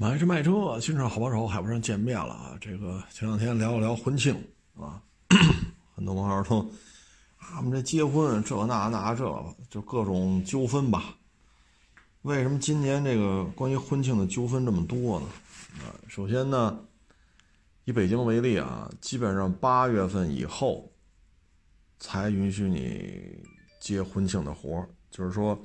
买车卖车，新车好帮手，海不上见面了啊！这个前两天聊了聊婚庆啊，很多网友说啊，我们这结婚这那那这就各种纠纷吧？为什么今年这个关于婚庆的纠纷这么多呢？啊，首先呢，以北京为例啊，基本上八月份以后才允许你接婚庆的活就是说。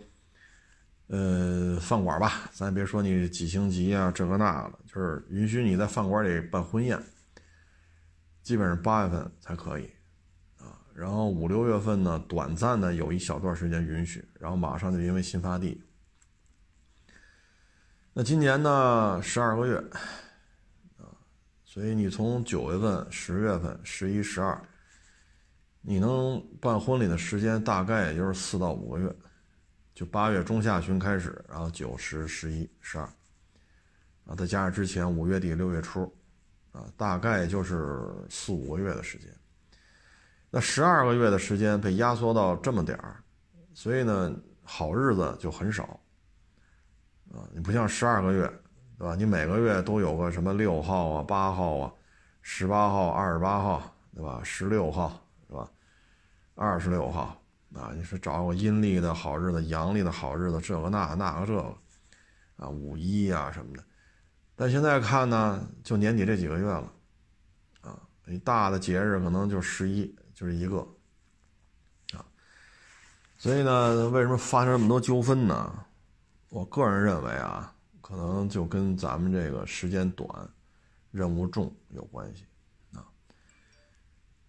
呃，饭馆吧，咱也别说你几星级啊，这个那的，就是允许你在饭馆里办婚宴，基本上八月份才可以，啊，然后五六月份呢，短暂的有一小段时间允许，然后马上就因为新发地。那今年呢，十二个月，啊，所以你从九月份、十月份、十一、十二，你能办婚礼的时间大概也就是四到五个月。就八月中下旬开始，然后九十、十一、十二，啊，再加上之前五月底、六月初，啊，大概就是四五个月的时间。那十二个月的时间被压缩到这么点儿，所以呢，好日子就很少，啊，你不像十二个月，对吧？你每个月都有个什么六号啊、八号啊、十八号、二十八号，对吧？十六号，是吧？二十六号。啊，你说找个阴历的好日子、阳历的好日子，这个那那个这个，啊，五一啊什么的。但现在看呢，就年底这几个月了，啊，你大的节日可能就十一，就是一个，啊。所以呢，为什么发生这么多纠纷呢？我个人认为啊，可能就跟咱们这个时间短、任务重有关系，啊。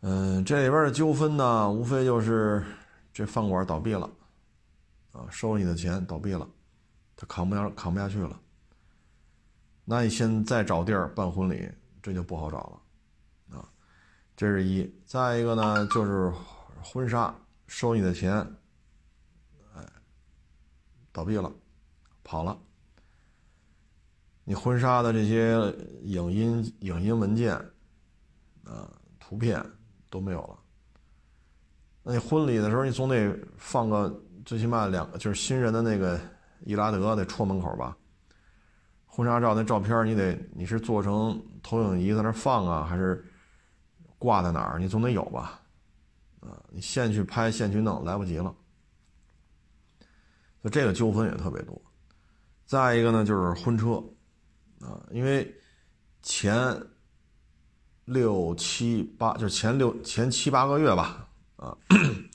嗯，这里边的纠纷呢，无非就是。这饭馆倒闭了，啊，收你的钱倒闭了，他扛不下扛不下去了。那你现在找地儿办婚礼，这就不好找了，啊，这是一。再一个呢，就是婚纱收你的钱，哎，倒闭了，跑了。你婚纱的这些影音影音文件，啊，图片都没有了。那婚礼的时候，你总得放个最起码两个，就是新人的那个伊拉德得戳门口吧。婚纱照那照片，你得你是做成投影仪在那放啊，还是挂在哪儿？你总得有吧？啊，你现去拍现去弄，来不及了。就这个纠纷也特别多。再一个呢，就是婚车啊，因为前六七八，就是前六前七八个月吧。啊，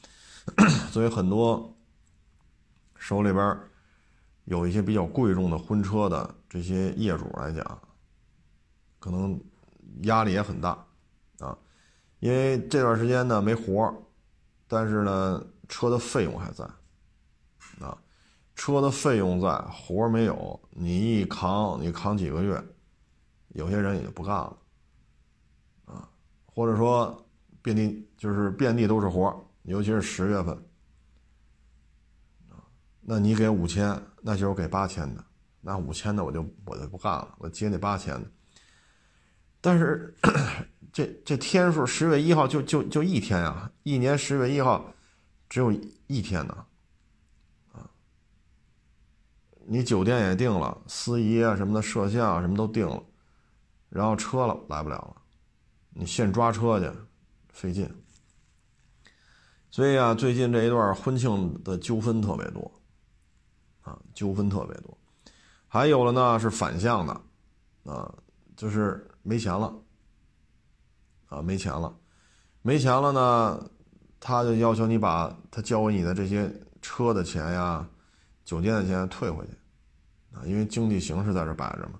所以很多手里边有一些比较贵重的婚车的这些业主来讲，可能压力也很大啊，因为这段时间呢没活但是呢车的费用还在啊，车的费用在，活没有，你一扛你扛几个月，有些人也就不干了啊，或者说。遍地就是遍地都是活尤其是十月份那你给五千，那就是给八千的，那五千的我就我就不干了，我接那八千的。但是这这天数，十月一号就就就一天呀，一年十月一号只有一天呢，啊，你酒店也定了，司仪啊什么的，摄像啊什么都定了，然后车了来不了了，你现抓车去。费劲，所以啊，最近这一段婚庆的纠纷特别多，啊，纠纷特别多。还有了呢，是反向的，啊，就是没钱了，啊，没钱了，没钱了呢，他就要求你把他交给你的这些车的钱呀、酒店的钱退回去，啊，因为经济形势在这摆着嘛。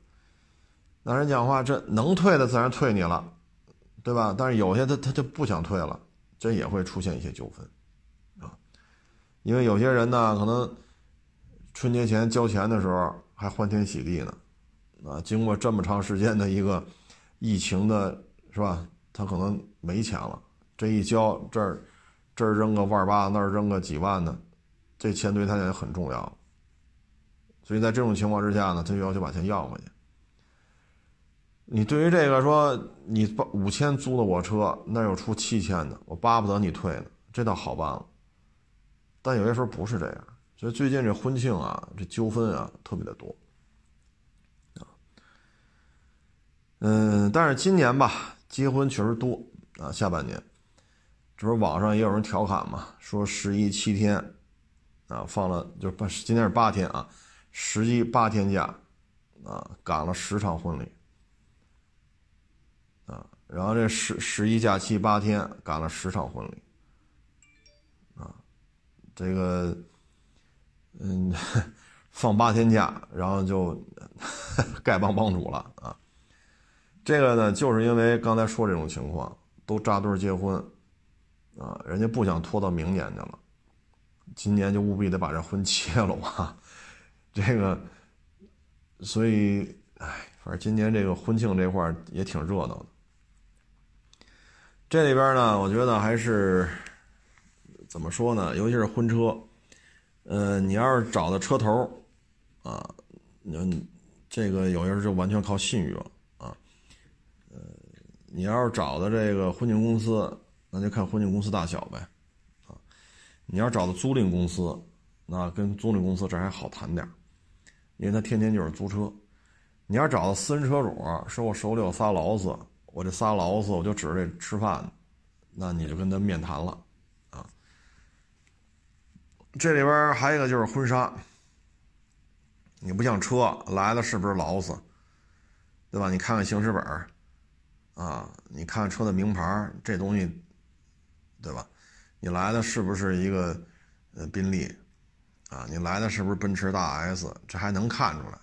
那人讲话，这能退的自然退你了。对吧？但是有些他他就不想退了，这也会出现一些纠纷，啊，因为有些人呢，可能春节前交钱的时候还欢天喜地呢，啊，经过这么长时间的一个疫情的，是吧？他可能没钱了，这一交这儿这儿扔个万八，那儿扔个几万的，这钱对他也很重要，所以在这种情况之下呢，他就要求把钱要回去。你对于这个说，你八五千租的我车，那又出七千的，我巴不得你退呢，这倒好办了。但有些时候不是这样，所以最近这婚庆啊，这纠纷啊特别的多，嗯，但是今年吧，结婚确实多啊，下半年，这不是网上也有人调侃嘛，说十一七天，啊，放了就八，今天是八天啊，十一八天假，啊，赶了十场婚礼，然后这十十一假期八天赶了十场婚礼，啊，这个，嗯，放八天假，然后就 丐帮帮主了啊。这个呢，就是因为刚才说这种情况，都扎堆结婚，啊，人家不想拖到明年去了，今年就务必得把这婚 结了吧，这个，所以，哎，反正今年这个婚庆这块也挺热闹的。这里边呢，我觉得还是怎么说呢？尤其是婚车，呃，你要是找的车头，啊，你这个有些时候就完全靠信誉了啊。呃。你要是找的这个婚庆公司，那就看婚庆公司大小呗，啊，你要找的租赁公司，那跟租赁公司这还好谈点因为他天天就是租车。你要找的私人车主，说我手里有仨劳斯，我这仨劳斯我就指着这吃饭，那你就跟他面谈了，啊。这里边还有一个就是婚纱，你不像车来的是不是劳斯，对吧？你看看行驶本啊，你看车的名牌，这东西，对吧？你来的是不是一个呃宾利？啊，你来的是不是奔驰大 S？这还能看出来？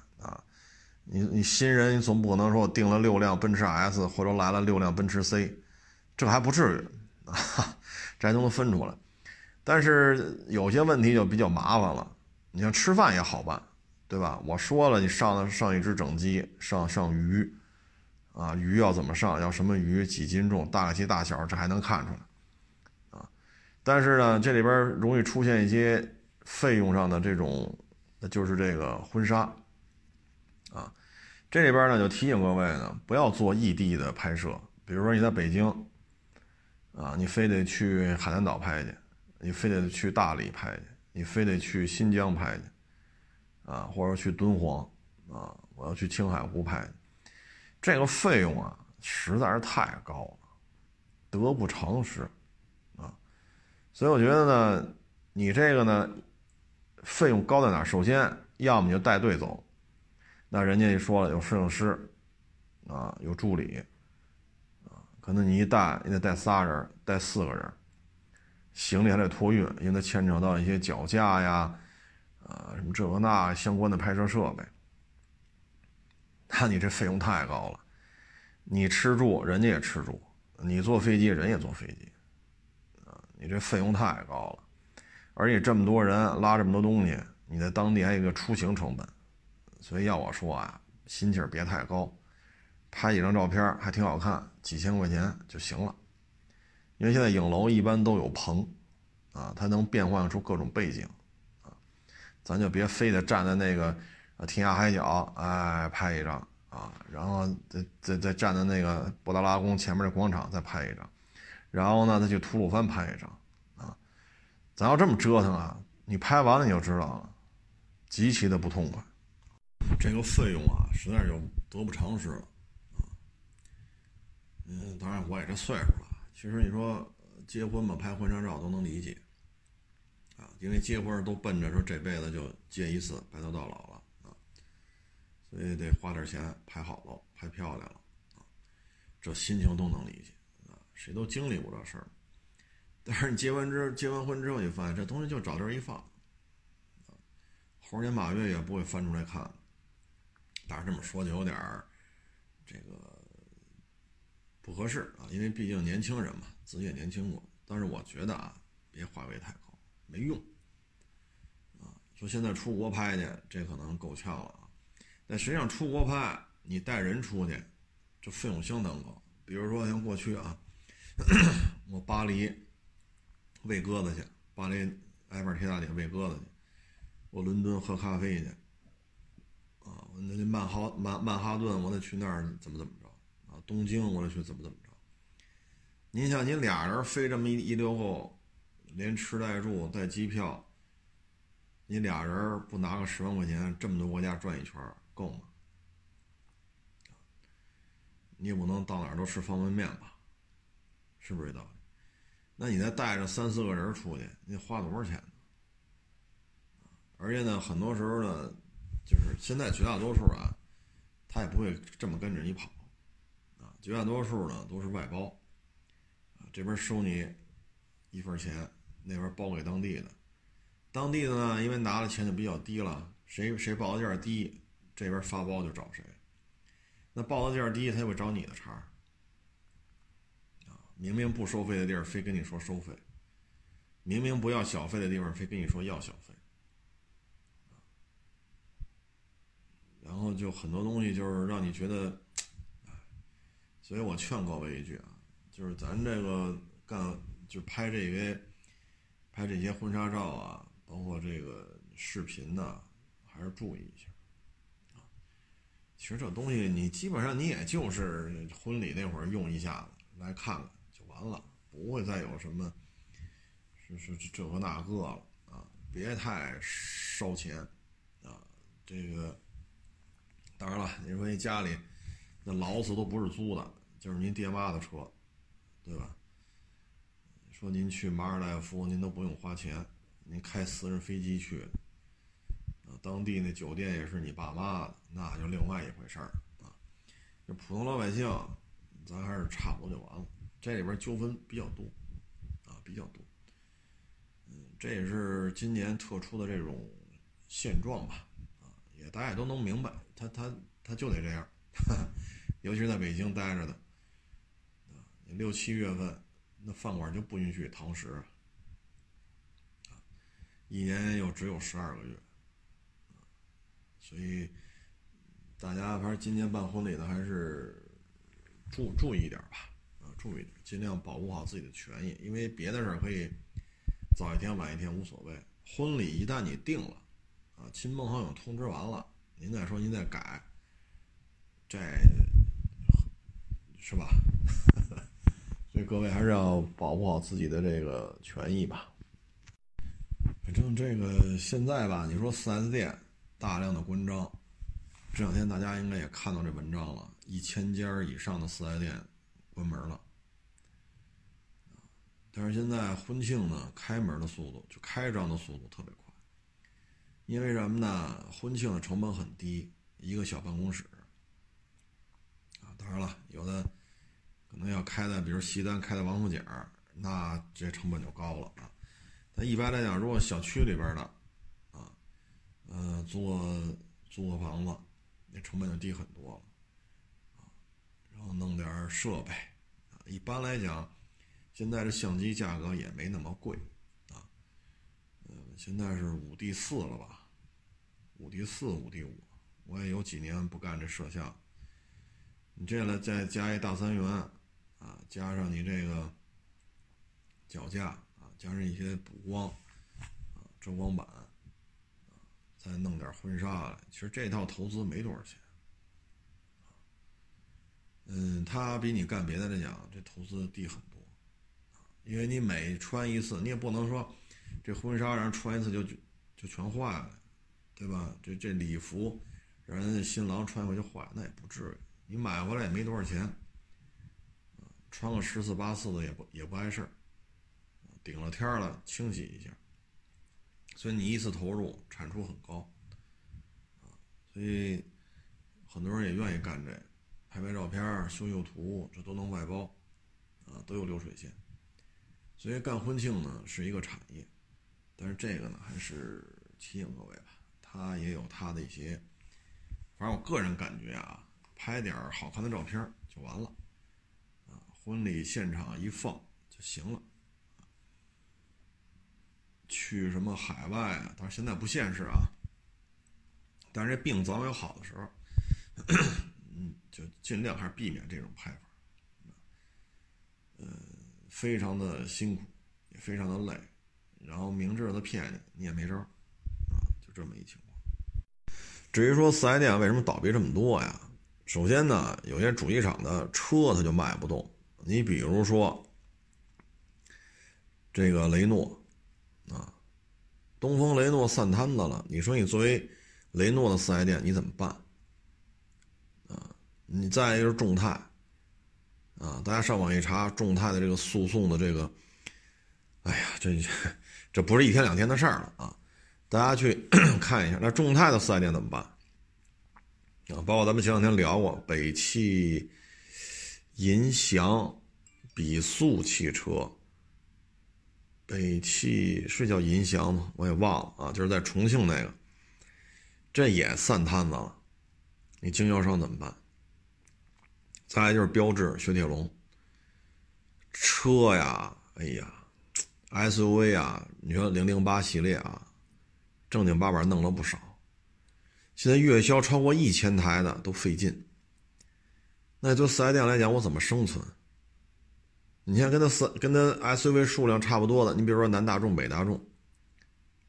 你你新人，你总不可能说我订了六辆奔驰 S，或者来了六辆奔驰 C，这还不至于啊，这还都能分出来。但是有些问题就比较麻烦了。你像吃饭也好办，对吧？我说了，你上上一只整鸡，上上鱼。啊，鱼要怎么上？要什么鱼？几斤重？大概其大小，这还能看出来，啊。但是呢，这里边容易出现一些费用上的这种，就是这个婚纱，啊。这里边呢就提醒各位呢，不要做异地的拍摄。比如说你在北京，啊，你非得去海南岛拍去，你非得去大理拍去，你非得去新疆拍去，啊，或者去敦煌，啊，我要去青海湖拍。这个费用啊，实在是太高了，得不偿失，啊，所以我觉得呢，你这个呢，费用高在哪？首先，要么你就带队走，那人家一说了，有摄影师，啊，有助理，啊，可能你一带，你得带仨人，带四个人，行李还得托运，因为它牵扯到一些脚架呀，啊，什么这个那相关的拍摄设备。那你这费用太高了，你吃住人家也吃住，你坐飞机人也坐飞机，啊，你这费用太高了，而且这么多人拉这么多东西，你在当地还有一个出行成本，所以要我说啊，心气儿别太高，拍几张照片还挺好看，几千块钱就行了，因为现在影楼一般都有棚，啊，它能变换出各种背景，啊，咱就别非得站在那个。天涯海角，哎，拍一张啊，然后再再再站在那个布达拉宫前面的广场再拍一张，然后呢再去吐鲁番拍一张，啊，咱要这么折腾啊，你拍完了你就知道了，极其的不痛快，这个费用啊，实在是得不偿失了，啊，嗯，当然我也这岁数了，其实你说结婚嘛，拍婚纱照都能理解，啊，因为结婚都奔着说这辈子就结一次，白头到老了。啊所以得花点钱拍好了，拍漂亮了，啊，这心情都能理解，啊，谁都经历过这事儿。但是你结完之结完婚之后，你发现这东西就找地儿一放，猴年马月也不会翻出来看。但是这么说就有点儿这个不合适啊，因为毕竟年轻人嘛，自己也年轻过。但是我觉得啊，别花费太高，没用，啊，说现在出国拍去，这可能够呛了啊。但实际上，出国拍你带人出去，这费用相当高。比如说像过去啊，我巴黎喂鸽子去，巴黎埃菲尔铁塔顶喂鸽子去，我伦敦喝咖啡去，那曼哈曼曼哈顿我得去那儿怎么怎么着啊，东京我得去怎么怎么着。您像您俩人飞这么一一溜够，连吃带住带机票，你俩人不拿个十万块钱，这么多国家转一圈？够吗？你也不能到哪儿都吃方便面吧？是不是这道理？那你再带着三四个人出去，你花多少钱呢？而且呢，很多时候呢，就是现在绝大多数啊，他也不会这么跟着你跑，啊，绝大多数呢都是外包，啊，这边收你一份钱，那边包给当地的，当地的呢，因为拿的钱就比较低了，谁谁报的价低，这边发包就找谁，那报的价低，他就会找你的茬，啊，明明不收费的地儿，非跟你说收费，明明不要小费的地方，非跟你说要小费。然后就很多东西就是让你觉得，所以我劝各位一句啊，就是咱这个干就拍这些拍这些婚纱照啊，包括这个视频呐，还是注意一下啊。其实这东西你基本上你也就是婚礼那会儿用一下子来看看就完了，不会再有什么是是这个那个了啊，别太烧钱啊，这个。当然了，你说你家里那劳斯都不是租的，就是您爹妈的车，对吧？说您去马尔代夫，您都不用花钱，您开私人飞机去，啊，当地那酒店也是你爸妈的，那就另外一回事儿啊。这普通老百姓，咱还是差不多就完了。这里边纠纷比较多，啊，比较多。嗯，这也是今年特殊的这种现状吧。也大家都能明白，他他他就得这样，尤其是在北京待着的，六七月份那饭馆就不允许堂食，一年又只有十二个月，所以大家反正今年办婚礼的还是注注意一点吧，啊，注意点，尽量保护好自己的权益，因为别的事儿可以早一天晚一天无所谓，婚礼一旦你定了。啊，亲朋好友通知完了，您再说您再改，这是吧？所以各位还是要保护好自己的这个权益吧。反正这个现在吧，你说 4S 店大量的关张，这两天大家应该也看到这文章了，一千家以上的 4S 店关门了。但是现在婚庆呢，开门的速度就开张的速度特别快。因为什么呢？婚庆的成本很低，一个小办公室。啊，当然了，有的可能要开的，比如西单开的王府井那这成本就高了啊。但一般来讲，如果小区里边的，啊，呃，租个租个房子，那成本就低很多了，啊，然后弄点设备，啊，一般来讲，现在的相机价格也没那么贵，啊，呃，现在是五 D 四了吧？五 D 四、五 D 五，我也有几年不干这摄像。你这了再加一大三元，啊，加上你这个脚架啊，加上一些补光啊、遮光板啊，再弄点婚纱来，其实这套投资没多少钱。嗯，它比你干别的来讲，这投资低很多，因为你每穿一次，你也不能说这婚纱让穿一次就就全坏了。对吧？这这礼服让人新郎穿回去坏，那也不至于。你买回来也没多少钱，穿个十次八次的也不也不碍事儿，顶了天了清洗一下。所以你一次投入产出很高，啊，所以很多人也愿意干这，拍拍照片、修修图，这都能外包，啊，都有流水线。所以干婚庆呢是一个产业，但是这个呢还是提醒各位吧。他也有他的一些，反正我个人感觉啊，拍点好看的照片就完了，啊，婚礼现场一放就行了，去什么海外啊？但是现在不现实啊。但是这病早晚有好的时候，嗯，就尽量还是避免这种拍法，呃，非常的辛苦，也非常的累，然后明知道他骗你，你也没招。这么一情况。至于说四 S 店为什么倒闭这么多呀？首先呢，有些主机厂的车它就卖不动。你比如说这个雷诺啊，东风雷诺散摊子了。你说你作为雷诺的四 S 店，你怎么办？啊，你再一个就是众泰，啊，大家上网一查，众泰的这个诉讼的这个，哎呀，这 这不是一天两天的事儿了啊！大家去 看一下，那众泰的四 S 店怎么办？啊，包括咱们前两天聊过北汽、银翔、比速汽车。北汽是叫银翔吗？我也忘了啊，就是在重庆那个，这也散摊子了。你经销商怎么办？再来就是标致、雪铁龙，车呀，哎呀，SUV 啊，你说零零八系列啊，正经八百弄了不少。现在月销超过一千台的都费劲。那对四 S 店来讲，我怎么生存？你像，跟它四跟它 SUV 数量差不多的，你比如说南大众、北大众，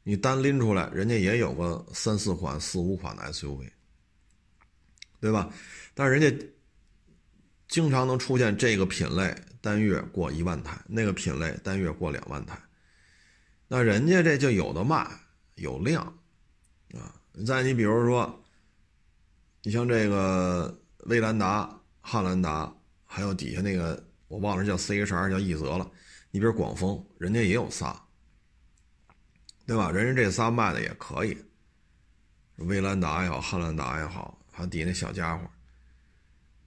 你单拎出来，人家也有个三四款、四五款的 SUV，对吧？但是人家经常能出现这个品类单月过一万台，那个品类单月过两万台，那人家这就有的卖，有量啊。再你比如说，你像这个威兰达、汉兰达，还有底下那个。我忘了叫 C H R 叫奕泽了，你比如广丰，人家也有仨，对吧？人家这仨卖的也可以，威兰达也好，汉兰达也好，还有底下那小家伙。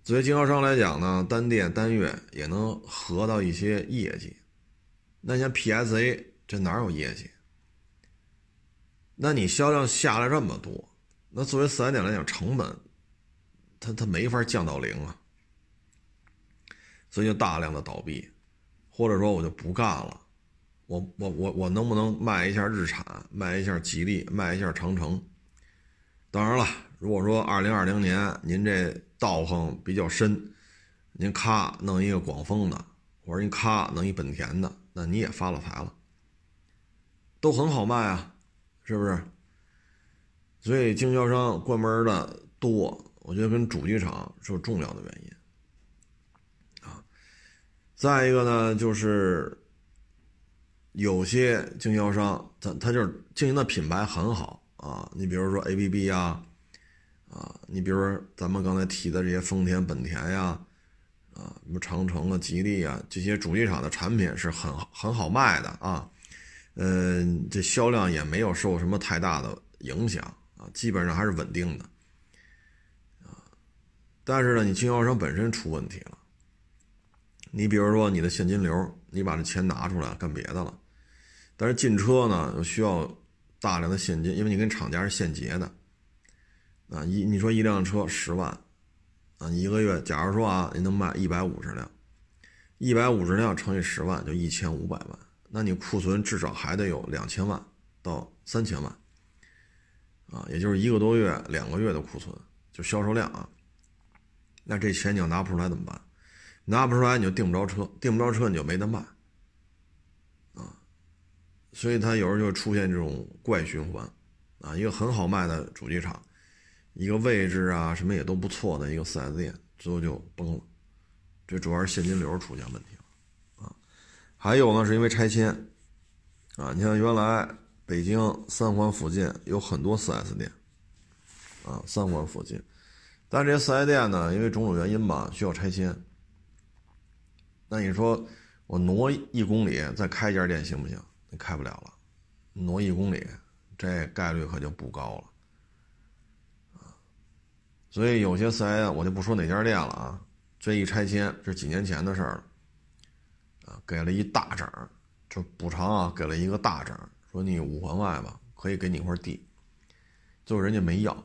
作为经销商来讲呢，单店单月也能合到一些业绩。那像 P S A 这哪有业绩？那你销量下来这么多，那作为四 S 店来讲，成本它它没法降到零啊。所以就大量的倒闭，或者说我就不干了，我我我我能不能卖一下日产，卖一下吉利，卖一下长城？当然了，如果说二零二零年您这道行比较深，您咔弄一个广丰的，或者您咔弄一本田的，那你也发了财了，都很好卖啊，是不是？所以经销商关门的多，我觉得跟主机厂是有重要的原因啊。再一个呢，就是有些经销商，他他就是经营的品牌很好啊。你比如说 A B B 呀，啊，你比如说咱们刚才提的这些丰田、本田呀，啊，什么长城啊、吉利啊，这些主机厂的产品是很很好卖的啊。嗯，这销量也没有受什么太大的影响啊，基本上还是稳定的啊。但是呢，你经销商本身出问题了。你比如说你的现金流，你把这钱拿出来干别的了，但是进车呢又需要大量的现金，因为你跟厂家是现结的，啊，一你说一辆车十万，啊，一个月假如说啊，你能卖一百五十辆，一百五十辆乘以十万就一千五百万，那你库存至少还得有两千万到三千万，啊，也就是一个多月、两个月的库存，就销售量啊，那这钱你要拿不出来怎么办？拿不出来你就订不着车，订不着车你就没得卖，啊，所以它有时候就出现这种怪循环，啊，一个很好卖的主机厂，一个位置啊什么也都不错的一个 4S 店，最后就崩了，这主要是现金流出现问题了，还有呢是因为拆迁，啊，你像原来北京三环附近有很多 4S 店，啊，三环附近，但这些 4S 店呢，因为种种原因吧，需要拆迁。那你说我挪一公里再开一家店行不行？你开不了了，挪一公里，这概率可就不高了啊。所以有些四 S 店我就不说哪家店了啊，这一拆迁是几年前的事儿了给了一大整，就补偿啊，给了一个大整，说你五环外吧，可以给你一块地，最后人家没要，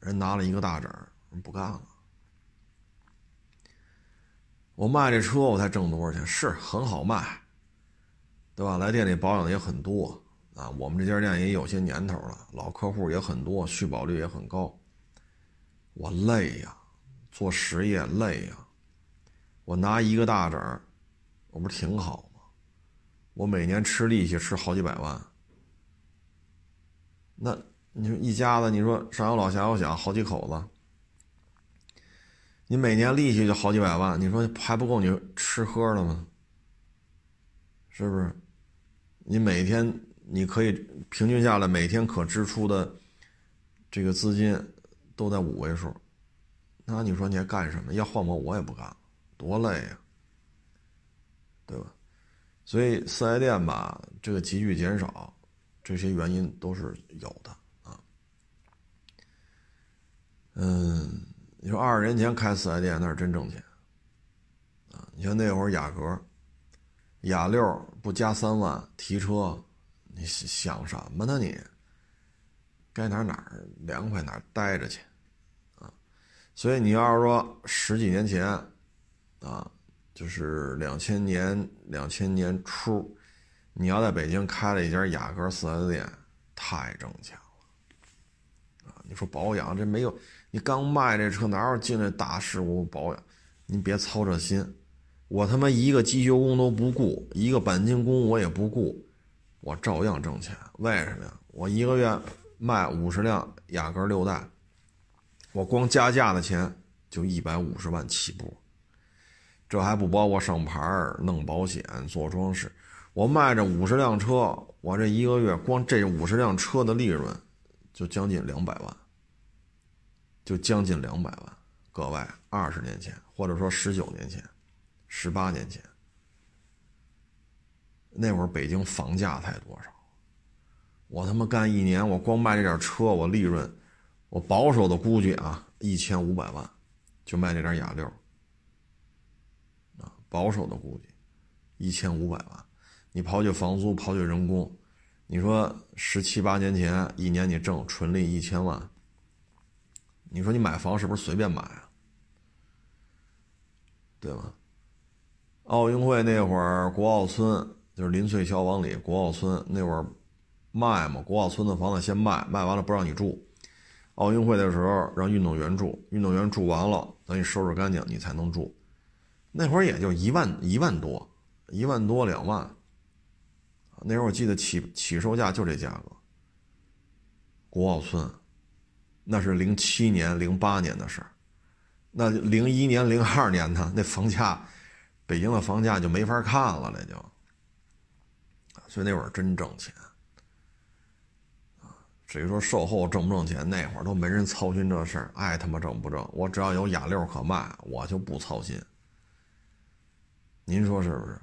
人拿了一个大整，不干了。我卖这车我才挣多少钱？是很好卖，对吧？来店里保养的也很多啊。我们这家店也有些年头了，老客户也很多，续保率也很高。我累呀，做实业累呀。我拿一个大整，我不挺好吗？我每年吃利息吃好几百万。那你说一家子，你说上有老下有小，好几口子。你每年利息就好几百万，你说还不够你吃喝的吗？是不是？你每天你可以平均下来，每天可支出的这个资金都在五位数，那你说你还干什么？要换我我也不干，多累呀！对吧？所以四 S 店吧，这个急剧减少，这些原因都是有的啊。嗯，你说二十年前开四 S 店那是真挣钱啊！你像那会儿雅阁、雅六不加三万提车，你想什么呢你？该哪哪凉快哪待着去啊！所以你要是说十几年前啊。就是两千年两千年初，你要在北京开了一家雅阁四 S 店，太挣钱了啊！你说保养这没有，你刚卖这车哪有进来大事故保养？你别操这心，我他妈一个机修工都不雇，一个钣金工我也不雇，我照样挣钱。为什么呀？我一个月卖五十辆雅阁六代，我光加价的钱就一百五十万起步。这还不包括上牌弄保险、做装饰。我卖这五十辆车，我这一个月光这五十辆车的利润就将近两百万，就将近两百万。各位，二十年前或者说十九年前、十八年前，那会儿北京房价才多少？我他妈干一年，我光卖这点车，我利润，我保守的估计啊，一千五百万，就卖这点雅六。保守的估计，一千五百万，你刨去房租，刨去人工，你说十七八年前一年你挣纯利一千万，你说你买房是不是随便买啊？对吗？奥运会那会儿，国奥村就是林翠桥往里，国奥村那会儿卖嘛，国奥村的房子先卖，卖完了不让你住，奥运会的时候让运动员住，运动员住完了等你收拾干净，你才能住。那会儿也就一万一万多，一万多两万。那会儿我记得起起售价就这价格。国奥村，那是零七年、零八年的事儿。那零一年、零二年呢？那房价，北京的房价就没法看了，那就。所以那会儿真挣钱。啊，至于说售后挣不挣钱，那会儿都没人操心这事儿，爱他妈挣不挣，我只要有雅六可卖，我就不操心。您说是不是？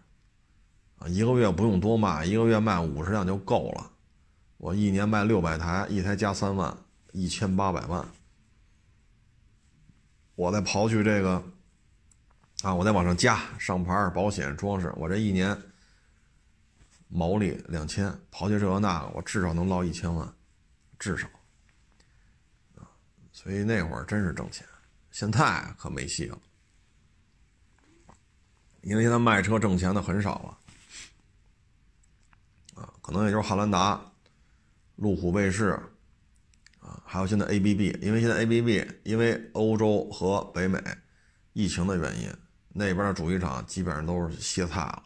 啊，一个月不用多卖，一个月卖五十辆就够了。我一年卖六百台，一台加三万，一千八百万。我再刨去这个，啊，我再往上加上牌、保险、装饰，我这一年毛利两千，刨去这个那个，我至少能捞一千万，至少。啊，所以那会儿真是挣钱，现在可没戏了。因为现在卖车挣钱的很少了，啊，可能也就是汉兰达、路虎卫士，啊，还有现在 ABB，因为现在 ABB 因为欧洲和北美疫情的原因，那边的主机厂基本上都是歇菜了，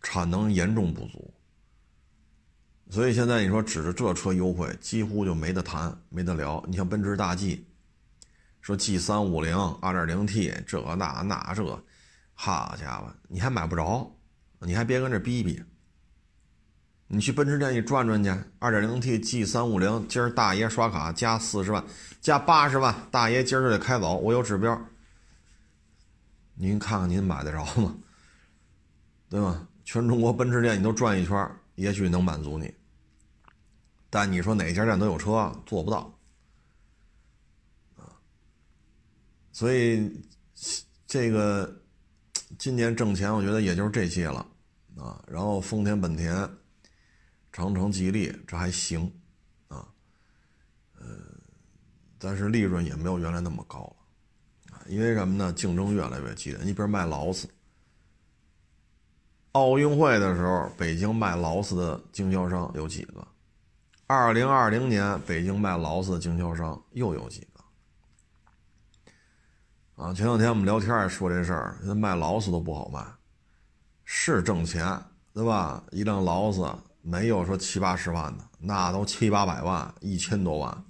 产能严重不足，所以现在你说指着这车优惠，几乎就没得谈，没得聊。你像奔驰大 G。说 G 三五零二点零 T 这那那这，好家伙，你还买不着，你还别跟这逼逼。你去奔驰店一转转去，二点零 T G 三五零，今儿大爷刷卡加四十万，加八十万，大爷今儿就得开走，我有指标。您看看您买得着吗？对吧？全中国奔驰店你都转一圈，也许能满足你。但你说哪家店都有车，做不到。所以，这个今年挣钱，我觉得也就是这些了啊。然后丰田、本田、长城、吉利这还行啊，呃，但是利润也没有原来那么高了啊。因为什么呢？竞争越来越激烈。你比如卖劳斯，奥运会的时候，北京卖劳斯的经销商有几个？二零二零年，北京卖劳斯的经销商又有几个？啊，前两天我们聊天也说这事儿，现在卖劳斯都不好卖，是挣钱，对吧？一辆劳斯没有说七八十万的，那都七八百万、一千多万，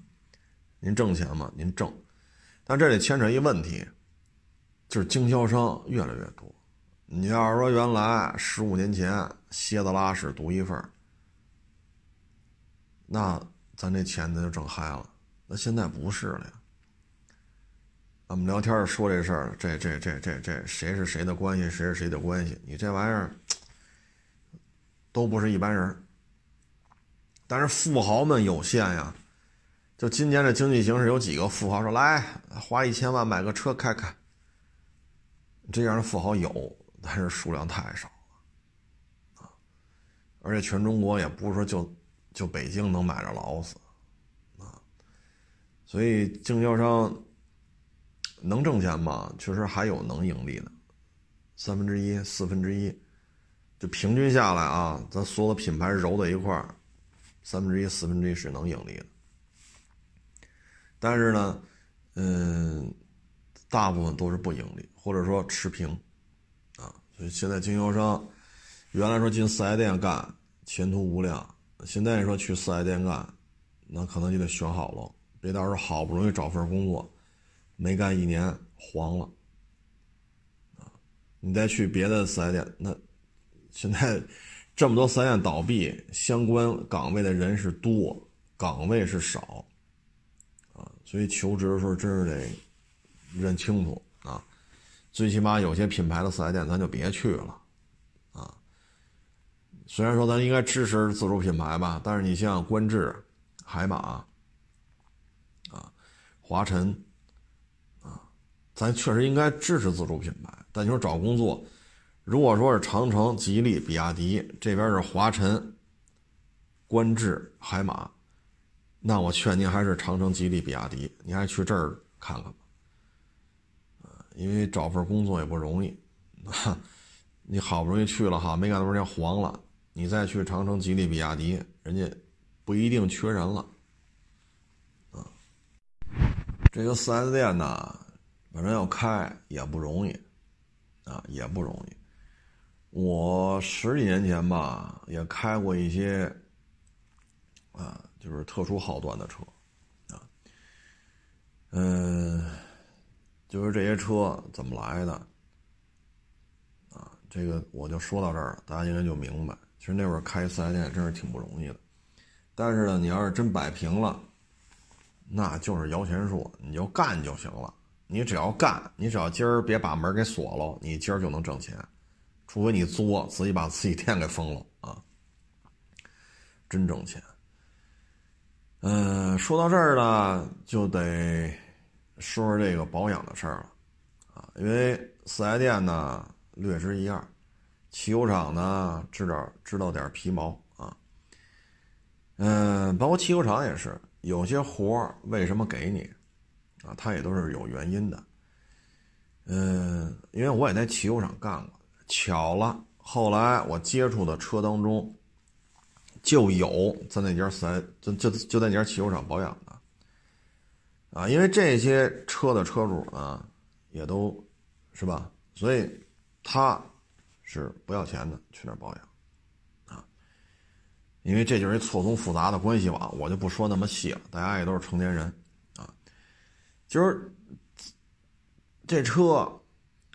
您挣钱吗？您挣，但这里牵扯一问题，就是经销商越来越多。你要是说原来十五年前蝎子拉屎独一份那咱这钱咱就挣嗨了。那现在不是了呀。俺们聊天说这事儿，这这这这这谁是谁的关系，谁是谁的关系？你这玩意儿都不是一般人。但是富豪们有限呀，就今年的经济形势，有几个富豪说来花一千万买个车开开。这样的富豪有，但是数量太少了啊！而且全中国也不是说就就北京能买着劳斯啊，所以经销商能挣钱吗？确实还有能盈利的，三分之一、四分之一，就平均下来啊，咱所有的品牌揉在一块儿，三分之一、四分之一是能盈利的。但是呢，嗯。大部分都是不盈利，或者说持平，啊，所以现在经销商原来说进四 S 店干前途无量，现在你说去四 S 店干，那可能就得选好了，别到时候好不容易找份工作，没干一年黄了，啊，你再去别的四 S 店，那现在这么多四 S 店倒闭，相关岗位的人是多，岗位是少，啊，所以求职的时候真是得。认清楚啊，最起码有些品牌的四 S 店咱就别去了，啊。虽然说咱应该支持自主品牌吧，但是你像观致、海马，啊，华晨，咱确实应该支持自主品牌。但你说找工作，如果说是长城、吉利、比亚迪这边是华晨、观致、海马，那我劝您还是长城、吉利、比亚迪，您还去这儿看看吧。因为找份工作也不容易，你好不容易去了哈，没干多少天黄了，你再去长城、吉利、比亚迪，人家不一定缺人了，啊，这个四 S 店呢，反正要开也不容易，啊，也不容易。我十几年前吧，也开过一些，啊，就是特殊号段的车，啊，嗯。就是这些车怎么来的，啊，这个我就说到这儿了，大家应该就明白。其实那会儿开四 S 店真是挺不容易的，但是呢，你要是真摆平了，那就是摇钱树，你就干就行了。你只要干，你只要今儿别把门给锁了，你今儿就能挣钱。除非你作，自己把自己店给封了啊，真挣钱。嗯，说到这儿呢，就得。说说这个保养的事儿了，啊，因为四 S 店呢略知一二，汽修厂呢知道知道点皮毛啊，嗯，包括汽修厂也是，有些活为什么给你，啊，他也都是有原因的，嗯，因为我也在汽修厂干过，巧了，后来我接触的车当中就有在那家四 S 就就就在那家汽修厂保养的。啊，因为这些车的车主呢，也都，是吧？所以他是不要钱的，去那保养，啊，因为这就是一错综复杂的关系网，我就不说那么细了，大家也都是成年人，就是这车，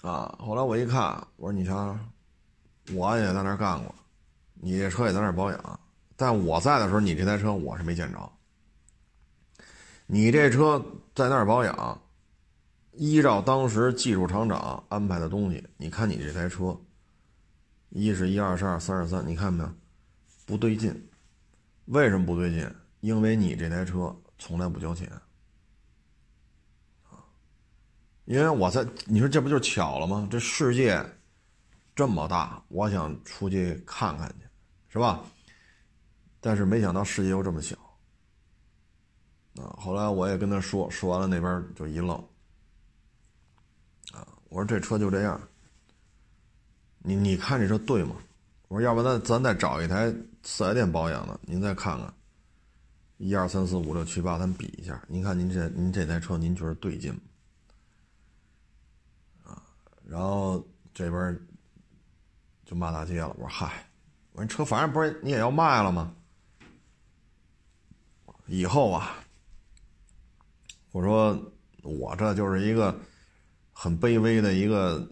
啊，后来我一看，我说你瞧，我也在那儿干过，你这车也在那儿保养，但我在的时候，你这台车我是没见着。你这车在那儿保养，依照当时技术厂长安排的东西，你看你这台车，一是一二十二三十三，你看没有？不对劲，为什么不对劲？因为你这台车从来不交钱，啊，因为我在，你说这不就巧了吗？这世界这么大，我想出去看看去，是吧？但是没想到世界又这么小。啊！后来我也跟他说，说完了那边就一愣。啊！我说这车就这样。你你看这车对吗？我说要不咱咱再找一台四 S 店保养的，您再看看。一二三四五六七八，咱比一下。您看您这您这台车您觉得对劲吗？然后这边就骂大街了。我说嗨，我说车反正不是你也要卖了吗？以后啊。我说，我这就是一个很卑微的一个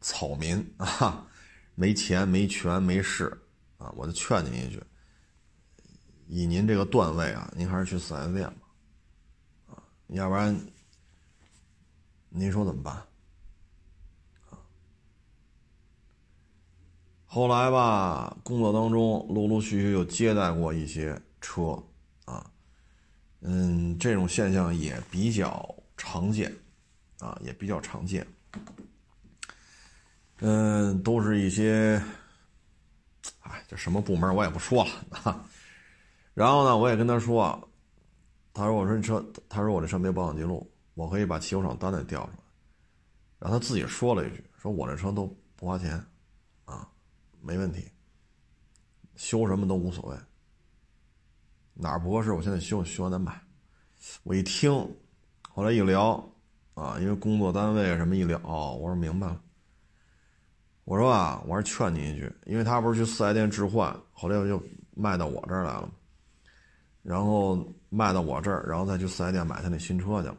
草民啊，没钱、没权、没势啊，我就劝您一句：以您这个段位啊，您还是去四 S 店吧，啊，要不然您说怎么办？后来吧，工作当中陆陆续续又接待过一些车，啊，嗯，这种现象也比较常见，啊，也比较常见。嗯，都是一些，哎，这什么部门我也不说了啊。然后呢，我也跟他说，他说我说你车，他说我这车没保养记录，我可以把汽修厂单子调出来。然后他自己说了一句，说我这车都不花钱。没问题，修什么都无所谓。哪儿不合适，我现在修修完再买。我一听，后来一聊，啊，因为工作单位什么一聊，我说明白了。我说啊，我说劝你一句，因为他不是去四 S 店置换，后来又卖到我这儿来了，然后卖到我这儿，然后再去四 S 店买他那新车去了。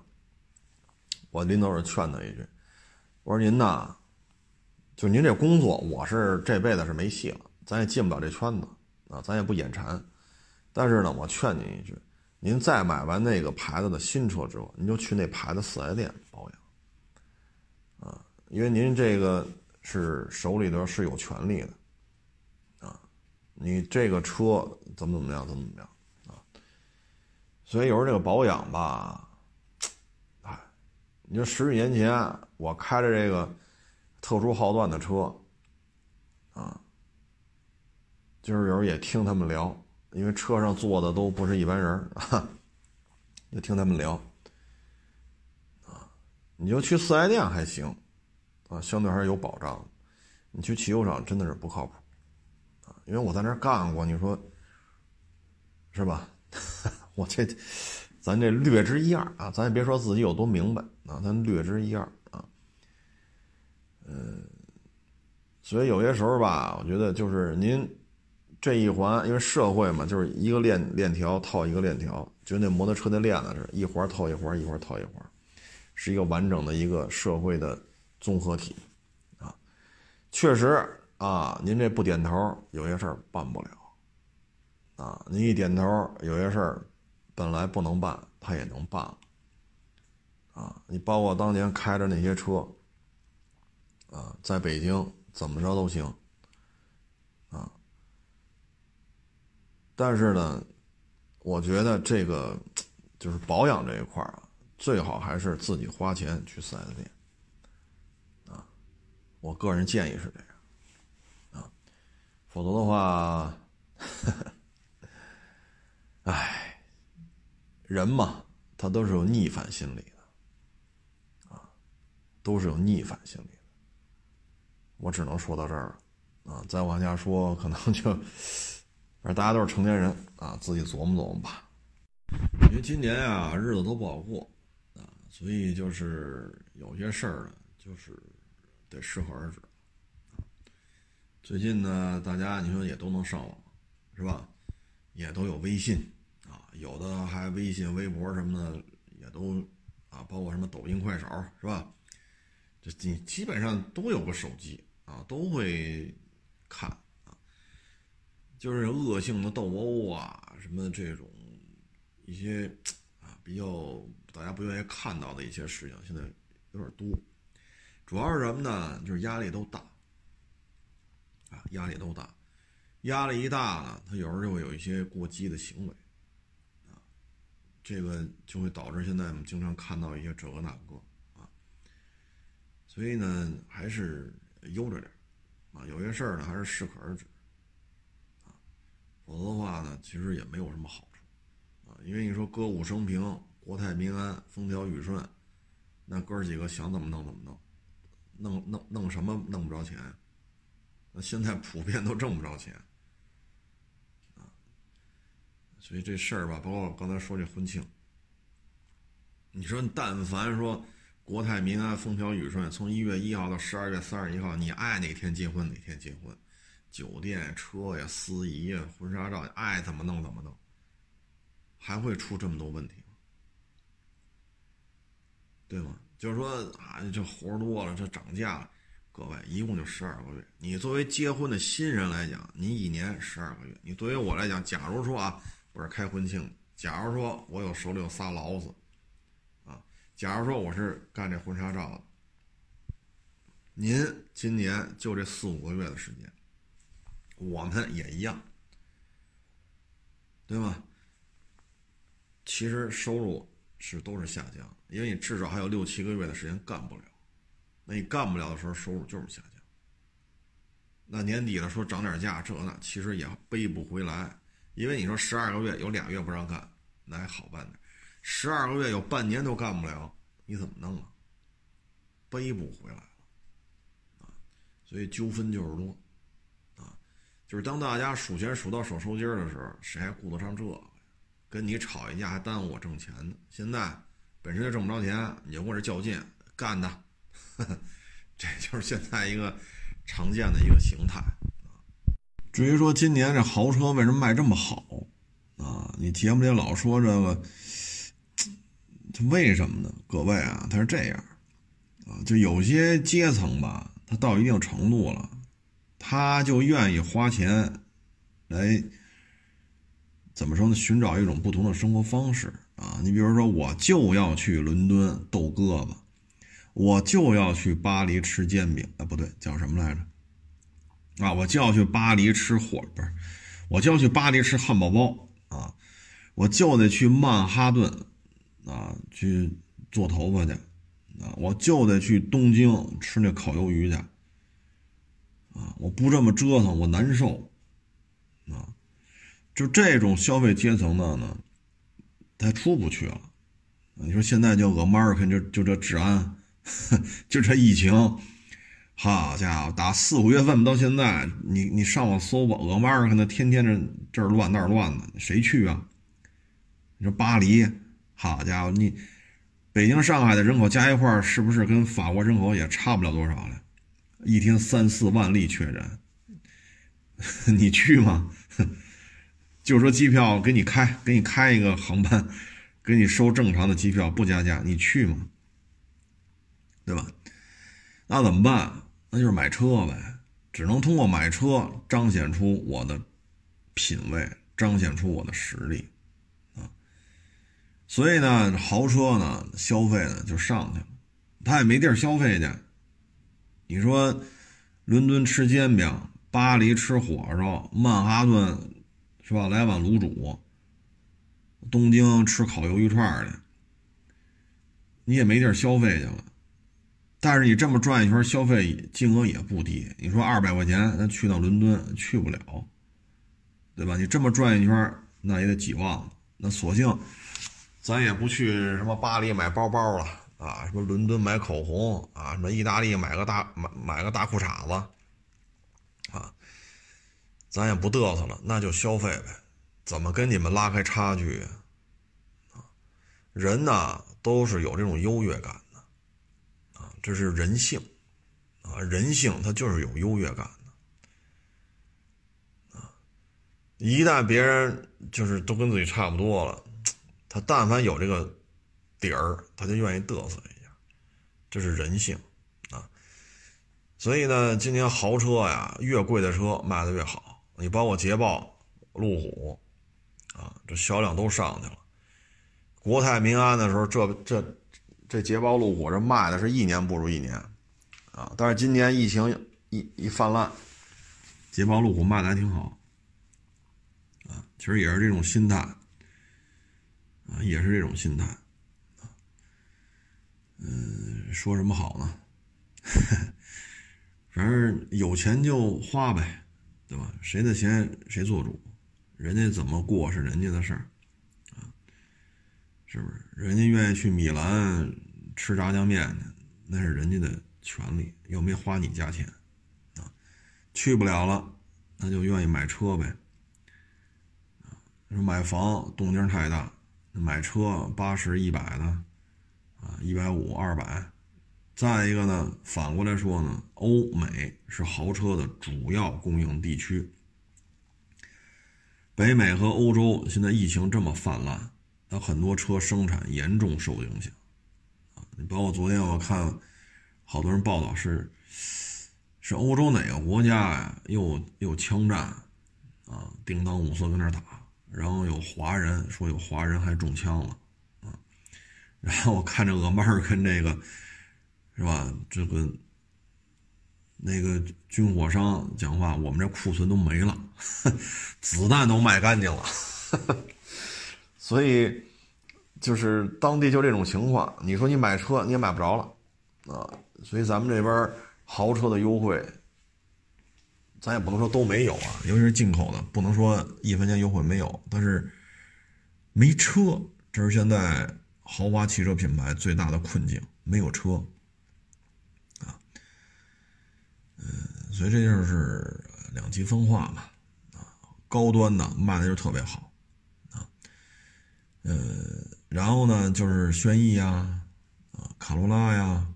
我临走时劝他一句，我说您呐。就您这工作，我是这辈子是没戏了，咱也进不了这圈子啊，咱也不眼馋。但是呢，我劝您一句，您再买完那个牌子的新车之后，您就去那牌子四 S 店保养啊，因为您这个是手里头是有权利的啊，你这个车怎么怎么样，怎么怎么样啊。所以有时候这个保养吧，哎，你说十几年前我开着这个。特殊号段的车，啊，就是有时候也听他们聊，因为车上坐的都不是一般人啊，就听他们聊，啊，你就去四 S 店还行，啊，相对还是有保障，你去汽修厂真的是不靠谱，啊，因为我在那儿干过，你说是吧？我这咱这略知一二啊，咱也别说自己有多明白啊，咱略知一二。嗯，所以有些时候吧，我觉得就是您这一环，因为社会嘛，就是一个链链条套一个链条，就那摩托车的链子是一环套一环，一环套一环，是一个完整的一个社会的综合体啊。确实啊，您这不点头，有些事儿办不了啊。您一点头，有些事儿本来不能办，他也能办了啊。你包括当年开着那些车。啊，在北京怎么着都行，啊，但是呢，我觉得这个就是保养这一块啊，最好还是自己花钱去四 S 店，啊，我个人建议是这样，啊，否则的话，唉，人嘛，他都是有逆反心理的，啊，都是有逆反心理。我只能说到这儿了，啊，再往下说可能就，反正大家都是成年人啊，自己琢磨琢磨吧。因为今年啊，日子都不好过啊，所以就是有些事儿呢，就是得适可而止。最近呢，大家你说也都能上网，是吧？也都有微信啊，有的还微信、微博什么的也都啊，包括什么抖音、快手，是吧？就你基本上都有个手机。啊，都会看啊，就是恶性的斗殴啊，什么这种一些啊比较大家不愿意看到的一些事情，现在有点多。主要是什么呢？就是压力都大啊，压力都大，压力一大呢，他有时候就会有一些过激的行为啊，这个就会导致现在我们经常看到一些这个那个，所以呢，还是。悠着点啊，有些事儿呢还是适可而止，啊，否则的话呢，其实也没有什么好处，啊，因为你说歌舞升平、国泰民安、风调雨顺，那哥儿几个想怎么弄怎么弄，弄弄弄什么弄不着钱，那现在普遍都挣不着钱，所以这事儿吧，包括刚才说这婚庆，你说但凡说。国泰民安，风调雨顺。从一月一号到十二月三十一号，你爱哪天结婚哪天结婚，酒店、车呀、司仪呀、婚纱照，爱怎么弄怎么弄，还会出这么多问题吗？对吗？就是说啊，这活儿多了，这涨价了。各位，一共就十二个月。你作为结婚的新人来讲，你一年十二个月。你对于我来讲，假如说啊，我是开婚庆，假如说我有手里有仨老子。假如说我是干这婚纱照的，您今年就这四五个月的时间，我们也一样，对吧？其实收入是都是下降，因为你至少还有六七个月的时间干不了，那你干不了的时候，收入就是下降。那年底了说涨点价，这那其实也背不回来，因为你说十二个月有俩月不让干，那还好办点；十二个月有半年都干不了，你怎么弄啊？背不回来了啊！所以纠纷就是多啊，就是当大家数钱数到手抽筋儿的时候，谁还顾得上这个？跟你吵一架还耽误我挣钱呢。现在本身就挣不着钱，你就跟这较劲，干的，这就是现在一个。常见的一个形态啊至于说今年这豪车为什么卖这么好啊？你节目里老说这个，他为什么呢？各位啊，他是这样啊，就有些阶层吧，他到一定程度了，他就愿意花钱来怎么说呢？寻找一种不同的生活方式啊。你比如说，我就要去伦敦逗胳膊。我就要去巴黎吃煎饼啊，不对，叫什么来着？啊，我就要去巴黎吃火，不是，我就要去巴黎吃汉堡包啊，我就得去曼哈顿啊去做头发去啊，我就得去东京吃那烤鱿鱼去啊，我不这么折腾我难受啊，就这种消费阶层的呢，他出不去了。你说现在叫 American 就就这治安。就这疫情，好家伙，打四五月份到现在，你你上网搜吧，俄马尔可能天天这这儿乱那儿乱的，谁去啊？你说巴黎，好家伙，你北京、上海的人口加一块是不是跟法国人口也差不了多少了？一天三四万例确诊，你去吗？就说机票给你开，给你开一个航班，给你收正常的机票不加价，你去吗？对吧？那怎么办？那就是买车呗，只能通过买车彰显出我的品位，彰显出我的实力。所以呢，豪车呢，消费呢就上去了，他也没地儿消费去。你说，伦敦吃煎饼，巴黎吃火烧，曼哈顿是吧？来碗卤煮，东京吃烤鱿鱼串去，你也没地儿消费去了。但是你这么转一圈，消费金额也不低。你说二百块钱，那去到伦敦去不了，对吧？你这么转一圈，那也得几万了。那索性，咱也不去什么巴黎买包包了啊，什么伦敦买口红啊，什么意大利买个大买买个大裤衩子啊，咱也不嘚瑟了，那就消费呗。怎么跟你们拉开差距啊？人呢，都是有这种优越感的，啊。这是人性，啊，人性它就是有优越感的，啊，一旦别人就是都跟自己差不多了，他但凡有这个底儿，他就愿意嘚瑟一下，这是人性，啊，所以呢，今年豪车呀，越贵的车卖的越好，你包括捷豹、路虎，啊，这销量都上去了，国泰民安的时候，这这。这捷豹路虎这卖的是一年不如一年，啊！但是今年疫情一一泛滥，捷豹路虎卖的还挺好，啊！其实也是这种心态，啊，也是这种心态，嗯，说什么好呢？反正有钱就花呗，对吧？谁的钱谁做主，人家怎么过是人家的事儿。是不是人家愿意去米兰吃炸酱面去？那是人家的权利，又没花你家钱啊。去不了了，那就愿意买车呗。啊，买房动静太大，买车八十一百的，啊，一百五二百。再一个呢，反过来说呢，欧美是豪车的主要供应地区，北美和欧洲现在疫情这么泛滥。那很多车生产严重受影响，啊，你包括昨天我看，好多人报道是，是欧洲哪个国家呀？又又枪战，啊，叮当五四跟那打，然后有华人说有华人还中枪了，啊，然后我看着俄曼儿跟这个是吧，这个那个军火商讲话，我们这库存都没了，子弹都卖干净了，所以就是当地就这种情况。你说你买车你也买不着了啊，所以咱们这边豪车的优惠。咱也不能说都没有啊，尤其是进口的，不能说一分钱优惠没有。但是没车，这是现在豪华汽车品牌最大的困境，没有车啊。嗯，所以这就是两极分化嘛啊。高端的卖的就特别好啊，呃，然后呢就是轩逸呀，啊，卡罗拉呀，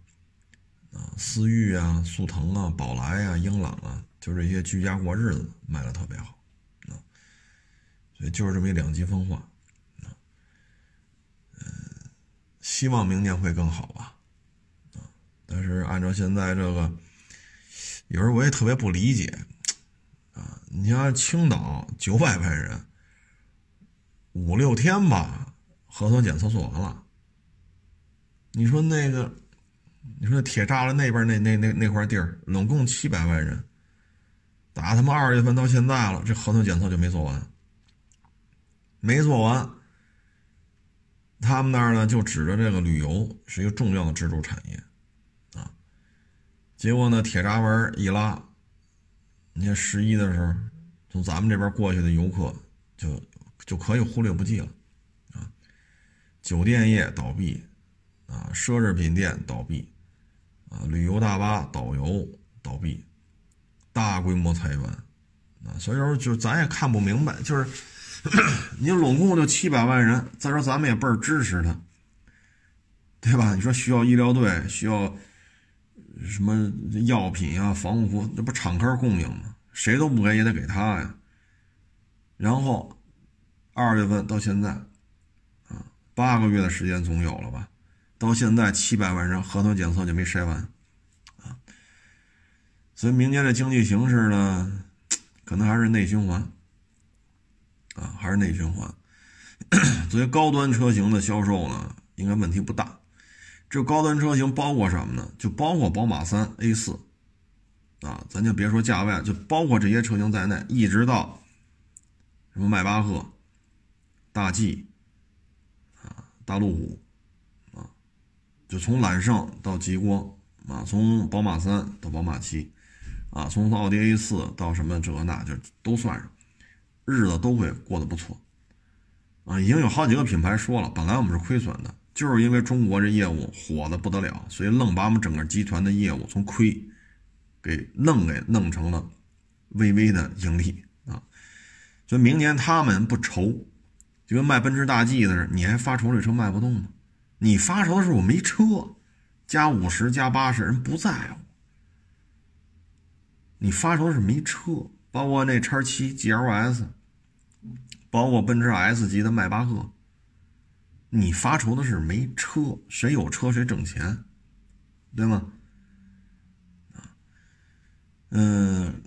啊，思域啊，速腾啊，宝来呀，英朗啊。就这些居家过日子卖的特别好，啊，所以就是这么一两极分化，啊，嗯，希望明年会更好吧，啊，但是按照现在这个，有时候我也特别不理解，啊，你像青岛九百万人，五六天吧，核酸检测做完了，你说那个，你说铁栅栏那边那那那那块地儿，拢共七百万人。打他妈二月份到现在了，这核酸检测就没做完，没做完。他们那儿呢就指着这个旅游是一个重要的支柱产业，啊，结果呢铁闸门一拉，你看十一的时候，从咱们这边过去的游客就就可以忽略不计了，啊，酒店业倒闭，啊，奢侈品店倒闭，啊，旅游大巴导游倒闭。大规模裁员，啊，所以说就咱也看不明白，就是 你拢共就七百万人，再说咱们也倍儿支持他，对吧？你说需要医疗队，需要什么药品啊、防护服，这不敞开供应吗？谁都不给也得给他呀。然后二月份到现在，啊，八个月的时间总有了吧？到现在七百万人核酸检测就没筛完。所以明年的经济形势呢，可能还是内循环，啊，还是内循环。所以高端车型的销售呢，应该问题不大。这高端车型包括什么呢？就包括宝马三、A 四，啊，咱就别说价位，就包括这些车型在内，一直到什么迈巴赫、大 G，啊，大路虎，啊，就从揽胜到极光，啊，从宝马三到宝马七。啊，从奥迪 A 四到什么这那就都算上，日子都会过得不错。啊，已经有好几个品牌说了，本来我们是亏损的，就是因为中国这业务火的不得了，所以愣把我们整个集团的业务从亏，给弄给弄成了微微的盈利啊。所以明年他们不愁，就跟卖奔驰大 G 的似的，你还发愁这车卖不动吗？你发愁的是我没车，加五十加八十人不在乎。你发愁的是没车，包括那叉七 GLS，包括奔驰 S 级的迈巴赫。你发愁的是没车，谁有车谁挣钱，对吗？嗯，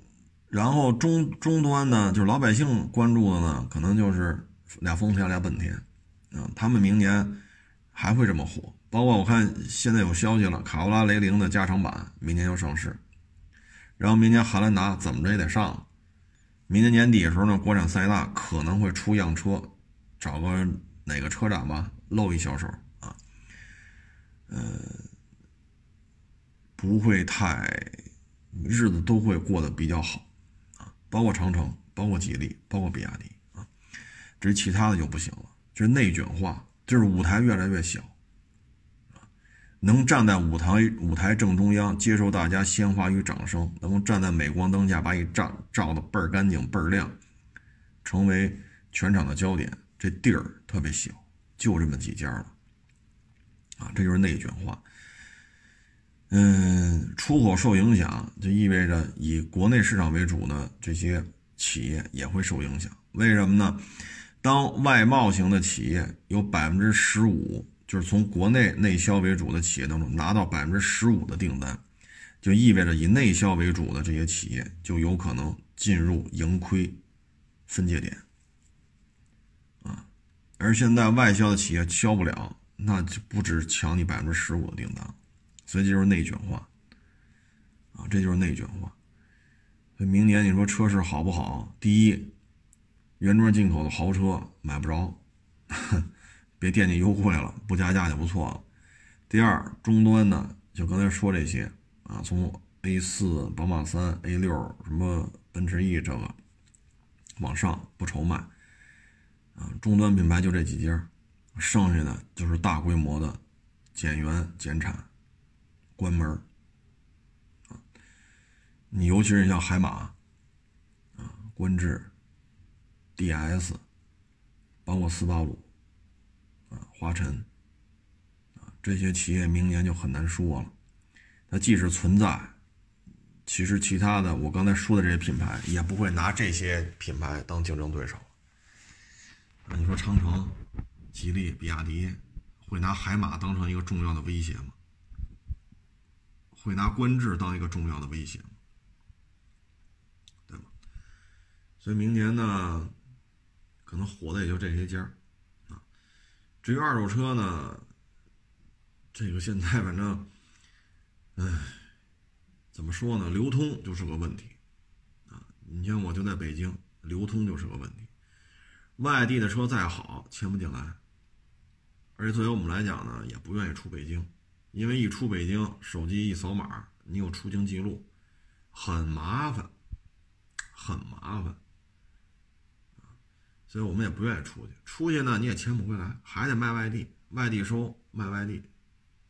然后中终端呢，就是老百姓关注的呢，可能就是俩丰田俩本田，啊，他们明年还会这么火。包括我看现在有消息了，卡罗拉雷凌的加长版明年要上市。然后明年汉兰达怎么着也得上，明年年底的时候呢，国产塞纳可能会出样车，找个哪个车展吧露一小手啊，呃，不会太，日子都会过得比较好啊，包括长城，包括吉利，包括比亚迪啊，至于其他的就不行了，就是内卷化，就是舞台越来越小。能站在舞台舞台正中央，接受大家鲜花与掌声，能够站在镁光灯下把你照照的倍儿干净倍儿亮，成为全场的焦点，这地儿特别小，就这么几家了，啊，这就是内卷化。嗯，出口受影响，就意味着以国内市场为主的这些企业也会受影响。为什么呢？当外贸型的企业有百分之十五。就是从国内内销为主的企业当中拿到百分之十五的订单，就意味着以内销为主的这些企业就有可能进入盈亏分界点，啊，而现在外销的企业销不了，那就不止抢你百分之十五的订单，所以这就是内卷化，啊，这就是内卷化。所以明年你说车市好不好？第一，原装进口的豪车买不着，别惦记优惠了，不加价就不错了。第二，终端呢就刚才说这些啊，从 A 四、宝马三、A 六什么奔驰 E 这个往上不愁卖，啊，终端品牌就这几家。剩下的就是大规模的减员减产、关门啊！你尤其是像海马啊、观致、DS，包括斯巴鲁、华晨啊这些企业，明年就很难说了。它即使存在，其实其他的我刚才说的这些品牌也不会拿这些品牌当竞争对手。你说长城？吉利、比亚迪会拿海马当成一个重要的威胁吗？会拿观致当一个重要的威胁吗？对吗？所以明年呢，可能火的也就这些家啊。至于二手车呢，这个现在反正，唉，怎么说呢？流通就是个问题啊。你像我就在北京，流通就是个问题。外地的车再好，签不进来。而且作为我们来讲呢，也不愿意出北京，因为一出北京，手机一扫码，你有出境记录，很麻烦，很麻烦，所以我们也不愿意出去。出去呢，你也签不回来，还得卖外地，外地收卖外地。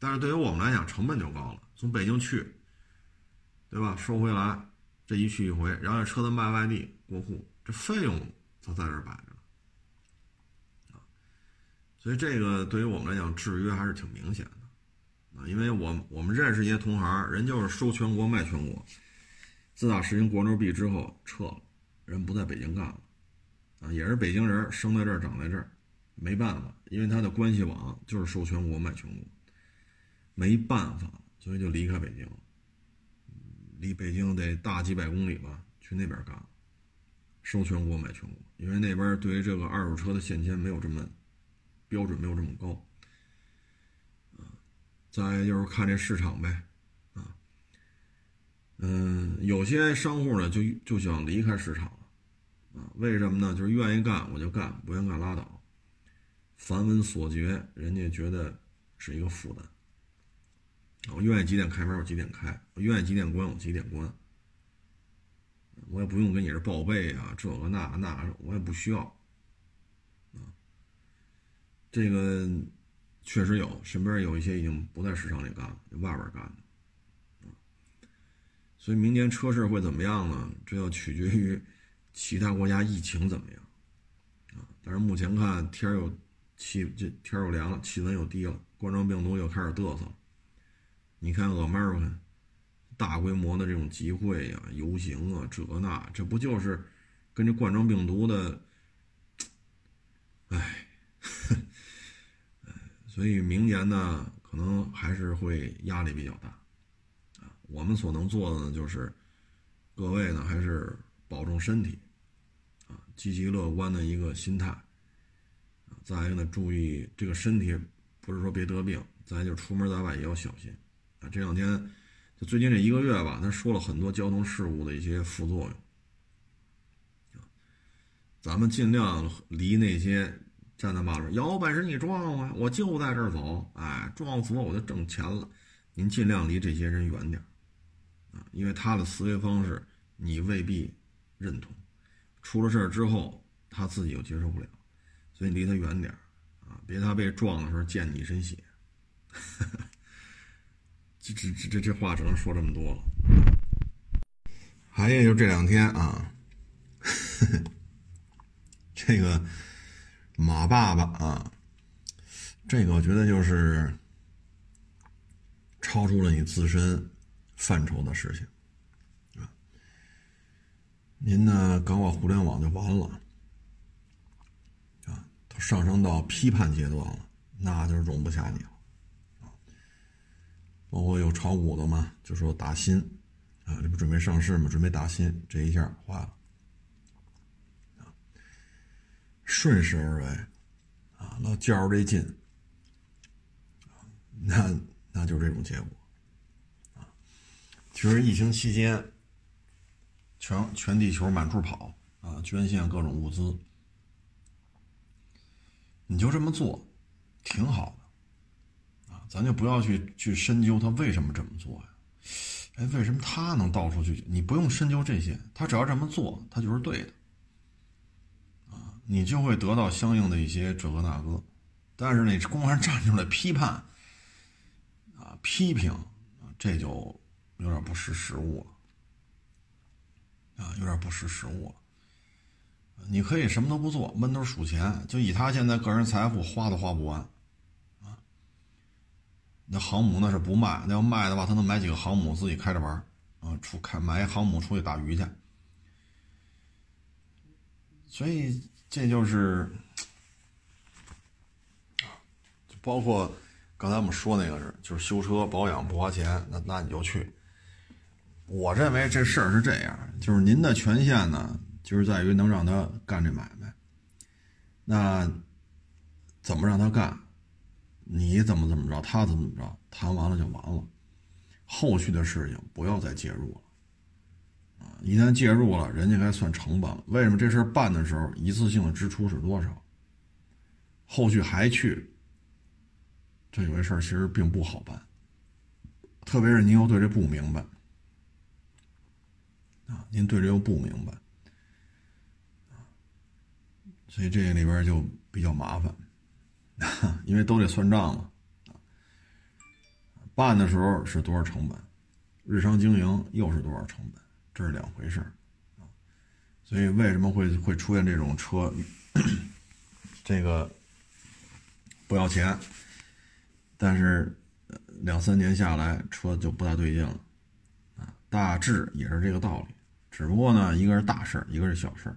但是对于我们来讲，成本就高了，从北京去，对吧？收回来，这一去一回，然后车子卖外地过户，这费用它在这摆着。所以这个对于我们来讲制约还是挺明显的，啊，因为我我们认识一些同行，人就是收全国卖全国，自打实行国 neu 币之后撤了，人不在北京干了，啊，也是北京人，生在这儿长在这儿，没办法，因为他的关系网就是收全国卖全国，没办法，所以就离开北京了，离北京得大几百公里吧，去那边干，收全国卖全国，因为那边对于这个二手车的现金没有这么。标准没有这么高，啊，再就是看这市场呗，嗯，有些商户呢就就想离开市场，啊，为什么呢？就是愿意干我就干，不愿干拉倒，繁文所绝，人家觉得是一个负担。我愿意几点开门我几点开，我愿意几点关我几点关，我也不用跟你这报备啊，这个那那我也不需要。这个确实有，身边有一些已经不在市场里干了，在外边干的，所以明年车市会怎么样呢？这要取决于其他国家疫情怎么样啊。但是目前看天又气，这天又凉了，气温又低了，冠状病毒又开始嘚瑟了。你看 America 大规模的这种集会呀、游行啊，这那，这不就是跟这冠状病毒的？哎。所以明年呢，可能还是会压力比较大，啊，我们所能做的呢，就是各位呢还是保重身体，啊，积极乐观的一个心态，啊，再一个呢，注意这个身体，不是说别得病，再就出门在外也要小心，啊，这两天就最近这一个月吧，他说了很多交通事故的一些副作用，咱们尽量离那些。站在马路上，有本事你撞我，我就在这儿走，哎，撞死我我就挣钱了。您尽量离这些人远点啊，因为他的思维方式你未必认同。出了事儿之后，他自己又接受不了，所以离他远点啊，别他被撞的时候溅你一身血。这这这这这话只能说这么多了。还有就这两天啊，这个。马爸爸啊，这个我觉得就是超出了你自身范畴的事情。您呢搞搞互联网就完了啊，都上升到批判阶段了，那就容不下你了啊。包括有炒股的嘛，就说打新啊，这不准备上市嘛？准备打新，这一下坏了。顺势而为，啊，老较着这劲，那那就是这种结果啊。其实疫情期间，全全地球满处跑啊，捐献各种物资，你就这么做，挺好的啊。咱就不要去去深究他为什么这么做呀？哎，为什么他能到处去？你不用深究这些，他只要这么做，他就是对的啊。你就会得到相应的一些这个那个。但是你公然站出来批判，啊，批评，这就有点不识时务了，啊，有点不识时务了。你可以什么都不做，闷头数钱，就以他现在个人财富，花都花不完，啊，那航母那是不卖，那要卖的话，他能买几个航母自己开着玩啊，出开买一航母出去打鱼去。所以这就是。包括刚才我们说那个是，就是修车保养不花钱，那那你就去。我认为这事儿是这样，就是您的权限呢，就是在于能让他干这买卖。那怎么让他干？你怎么怎么着，他怎么怎么着，谈完了就完了。后续的事情不要再介入了。啊，一旦介入了，人家该算成本了。为什么这事儿办的时候一次性的支出是多少？后续还去？这有些事儿其实并不好办，特别是您又对这不明白，啊，您对这又不明白，所以这里边就比较麻烦，因为都得算账嘛，办的时候是多少成本，日常经营又是多少成本，这是两回事，所以为什么会会出现这种车，这个不要钱？但是两三年下来，车就不大对劲了，啊，大致也是这个道理，只不过呢，一个是大事儿，一个是小事儿，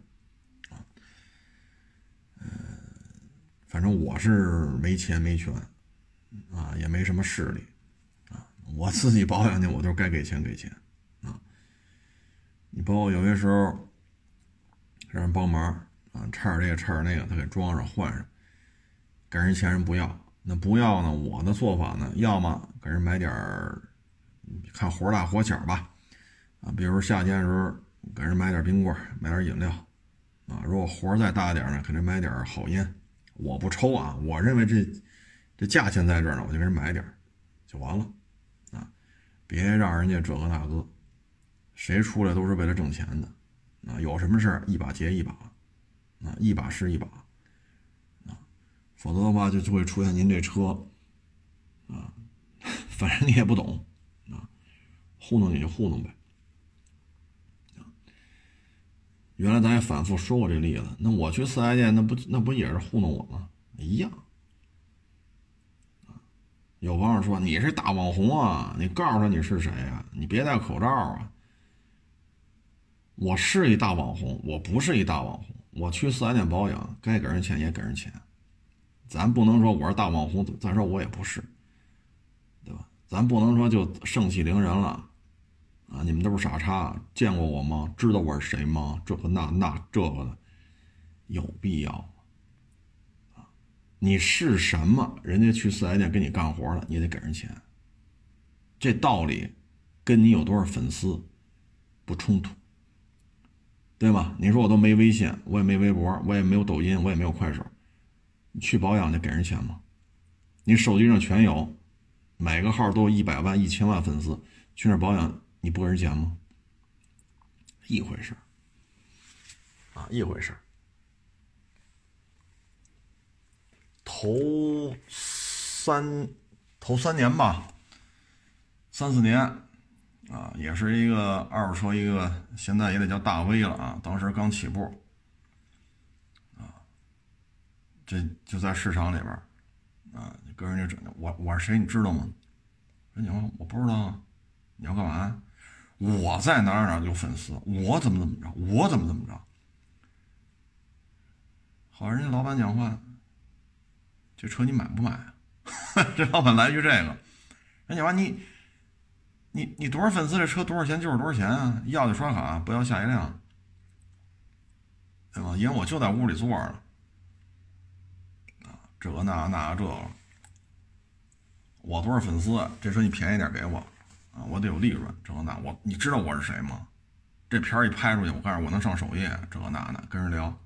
啊，嗯，反正我是没钱没权，啊，也没什么势力，啊，我自己保养去，我就该给钱给钱，啊，你包括有些时候让人帮忙，啊，差点这个差点那个，他给装上换上，给人钱人不要。那不要呢？我的做法呢？要么给人买点儿，看活大活小吧，啊，比如夏天的时候给人买点冰棍，买点饮料，啊，如果活再大点呢，给人买点好烟。我不抽啊，我认为这这价钱在这儿呢，我就给人买点就完了，啊，别让人家这个那个，谁出来都是为了挣钱的，啊，有什么事一把接一把，啊，一把是一把。啊否则的话，就就会出现您这车，啊，反正你也不懂，啊，糊弄你就糊弄呗。原来咱也反复说过这例子，那我去四 S 店，那不那不也是糊弄我吗？一样。有网友说你是大网红啊，你告诉他你是谁啊？你别戴口罩啊。我是一大网红，我不是一大网红。我去四 S 店保养，该给人钱也给人钱。咱不能说我是大网红，再说我也不是，对吧？咱不能说就盛气凌人了，啊！你们都是傻叉，见过我吗？知道我是谁吗？这个那那这个的，有必要吗？啊！你是什么？人家去四 S 店给你干活了，你得给人钱。这道理跟你有多少粉丝不冲突，对吧？你说我都没微信，我也没微博，我也没有抖音，我也没有快手。去保养去给人钱吗？你手机上全有，每个号都有一百万、一千万粉丝，去那保养你不给人钱吗？一回事啊，一回事头三头三年吧，三四年啊，也是一个二手车，一个现在也得叫大 V 了啊，当时刚起步。这就在市场里边啊，跟人家整，我我是谁你知道吗？人家说我不知道，你要干嘛？我在哪哪哪有粉丝，我怎么怎么着，我怎么怎么着。好，人家老板讲话，这车你买不买啊？这老板来句这个，人家说你你你多少粉丝？这车多少钱就是多少钱啊？要就刷卡，不要下一辆，对吧？因为我就在屋里坐着。这个那那这，我多少粉丝，这车你便宜点给我啊，我得有利润，这个那我你知道我是谁吗？这片一拍出去，我告诉我能上首页，这个那的跟人聊，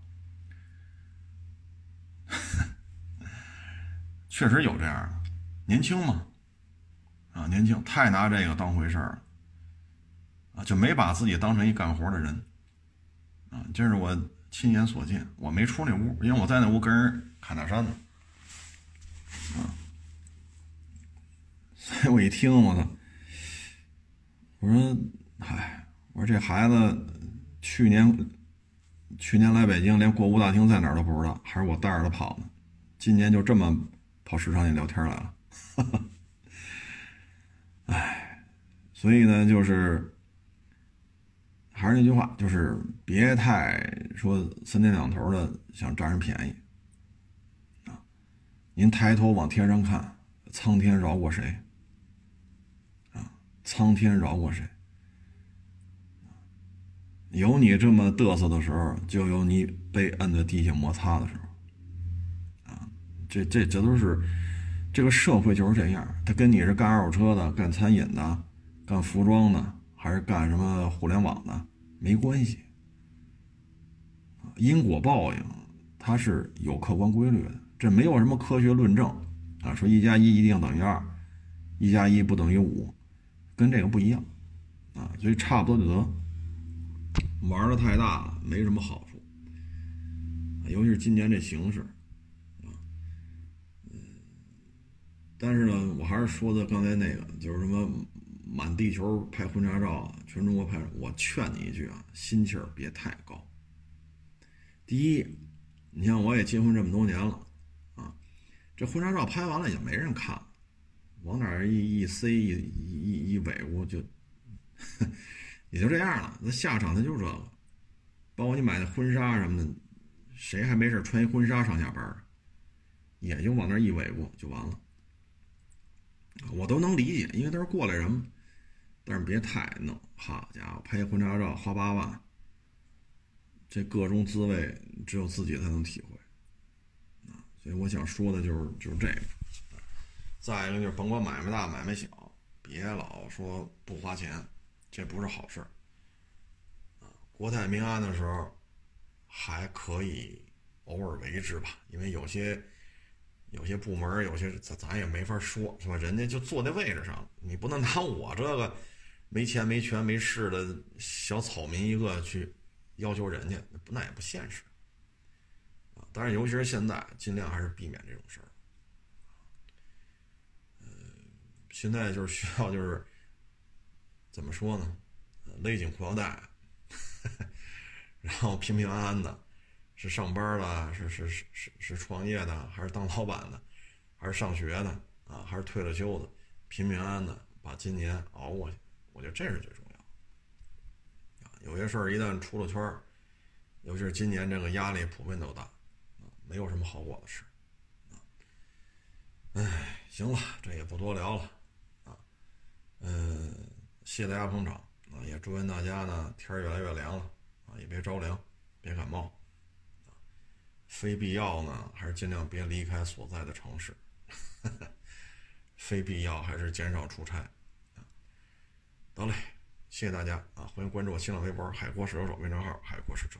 确实有这样的，年轻嘛，啊年轻太拿这个当回事儿了，啊就没把自己当成一干活的人，啊这是我亲眼所见，我没出那屋，因为我在那屋跟人侃大山呢，啊，所以我一听我操，我说嗨。我说这孩子去年去年来北京，连过户大厅在哪儿都不知道，还是我带着他跑呢。今年就这么跑市场里聊天来了，哎，所以呢，就是还是那句话，就是别太说三天两头的想占人便宜啊。您抬头往天上看，苍天饶过谁？苍天饶过谁？有你这么嘚瑟的时候，就有你被摁在地下摩擦的时候，啊，这这这都是这个社会就是这样。他跟你是干二手车的、干餐饮的、干服装的，还是干什么互联网的，没关系。因果报应它是有客观规律的，这没有什么科学论证啊，说一加一一定等于二，一加一不等于五，跟这个不一样啊，所以差不多就得。玩的太大了，没什么好处，尤其是今年这形势，嗯，但是呢，我还是说的刚才那个，就是什么满地球拍婚纱照，全中国拍，我劝你一句啊，心气儿别太高。第一，你像我也结婚这么多年了，啊，这婚纱照拍完了也没人看，往哪儿一一塞一一一尾乌就。也就这样了，那下场它就是这个，包括你买的婚纱什么的，谁还没事穿一婚纱上下班也就往那儿一尾过就完了。我都能理解，因为都是过来人嘛。但是别太弄，好家伙，拍婚纱照花八万，这各种滋味只有自己才能体会啊。所以我想说的就是就是这个。再一个就是甭管买卖大买卖小，别老说不花钱。这不是好事儿，啊，国泰民安的时候还可以偶尔为之吧，因为有些有些部门有些咱咱也没法说，是吧？人家就坐在位置上，你不能拿我这个没钱没权没势的小草民一个去要求人家，那也不现实啊。但是尤其是现在，尽量还是避免这种事儿。嗯，现在就是需要就是。怎么说呢？勒紧裤腰带，然后平平安安的，是上班的，是是是是是创业的，还是当老板的，还是上学的啊，还是退了休的，平平安安的把今年熬过去，我觉得这是最重要。有些事儿一旦出了圈儿，尤其是今年这个压力普遍都大，啊，没有什么好果子吃，啊，哎，行了，这也不多聊了，嗯。谢大家捧场啊！也祝愿大家呢，天越来越凉了啊，也别着凉，别感冒。非必要呢，还是尽量别离开所在的城市。非必要还是减少出差。得嘞，谢谢大家啊！欢迎关注我新浪微博“海阔试车手”微信号“海阔试车”。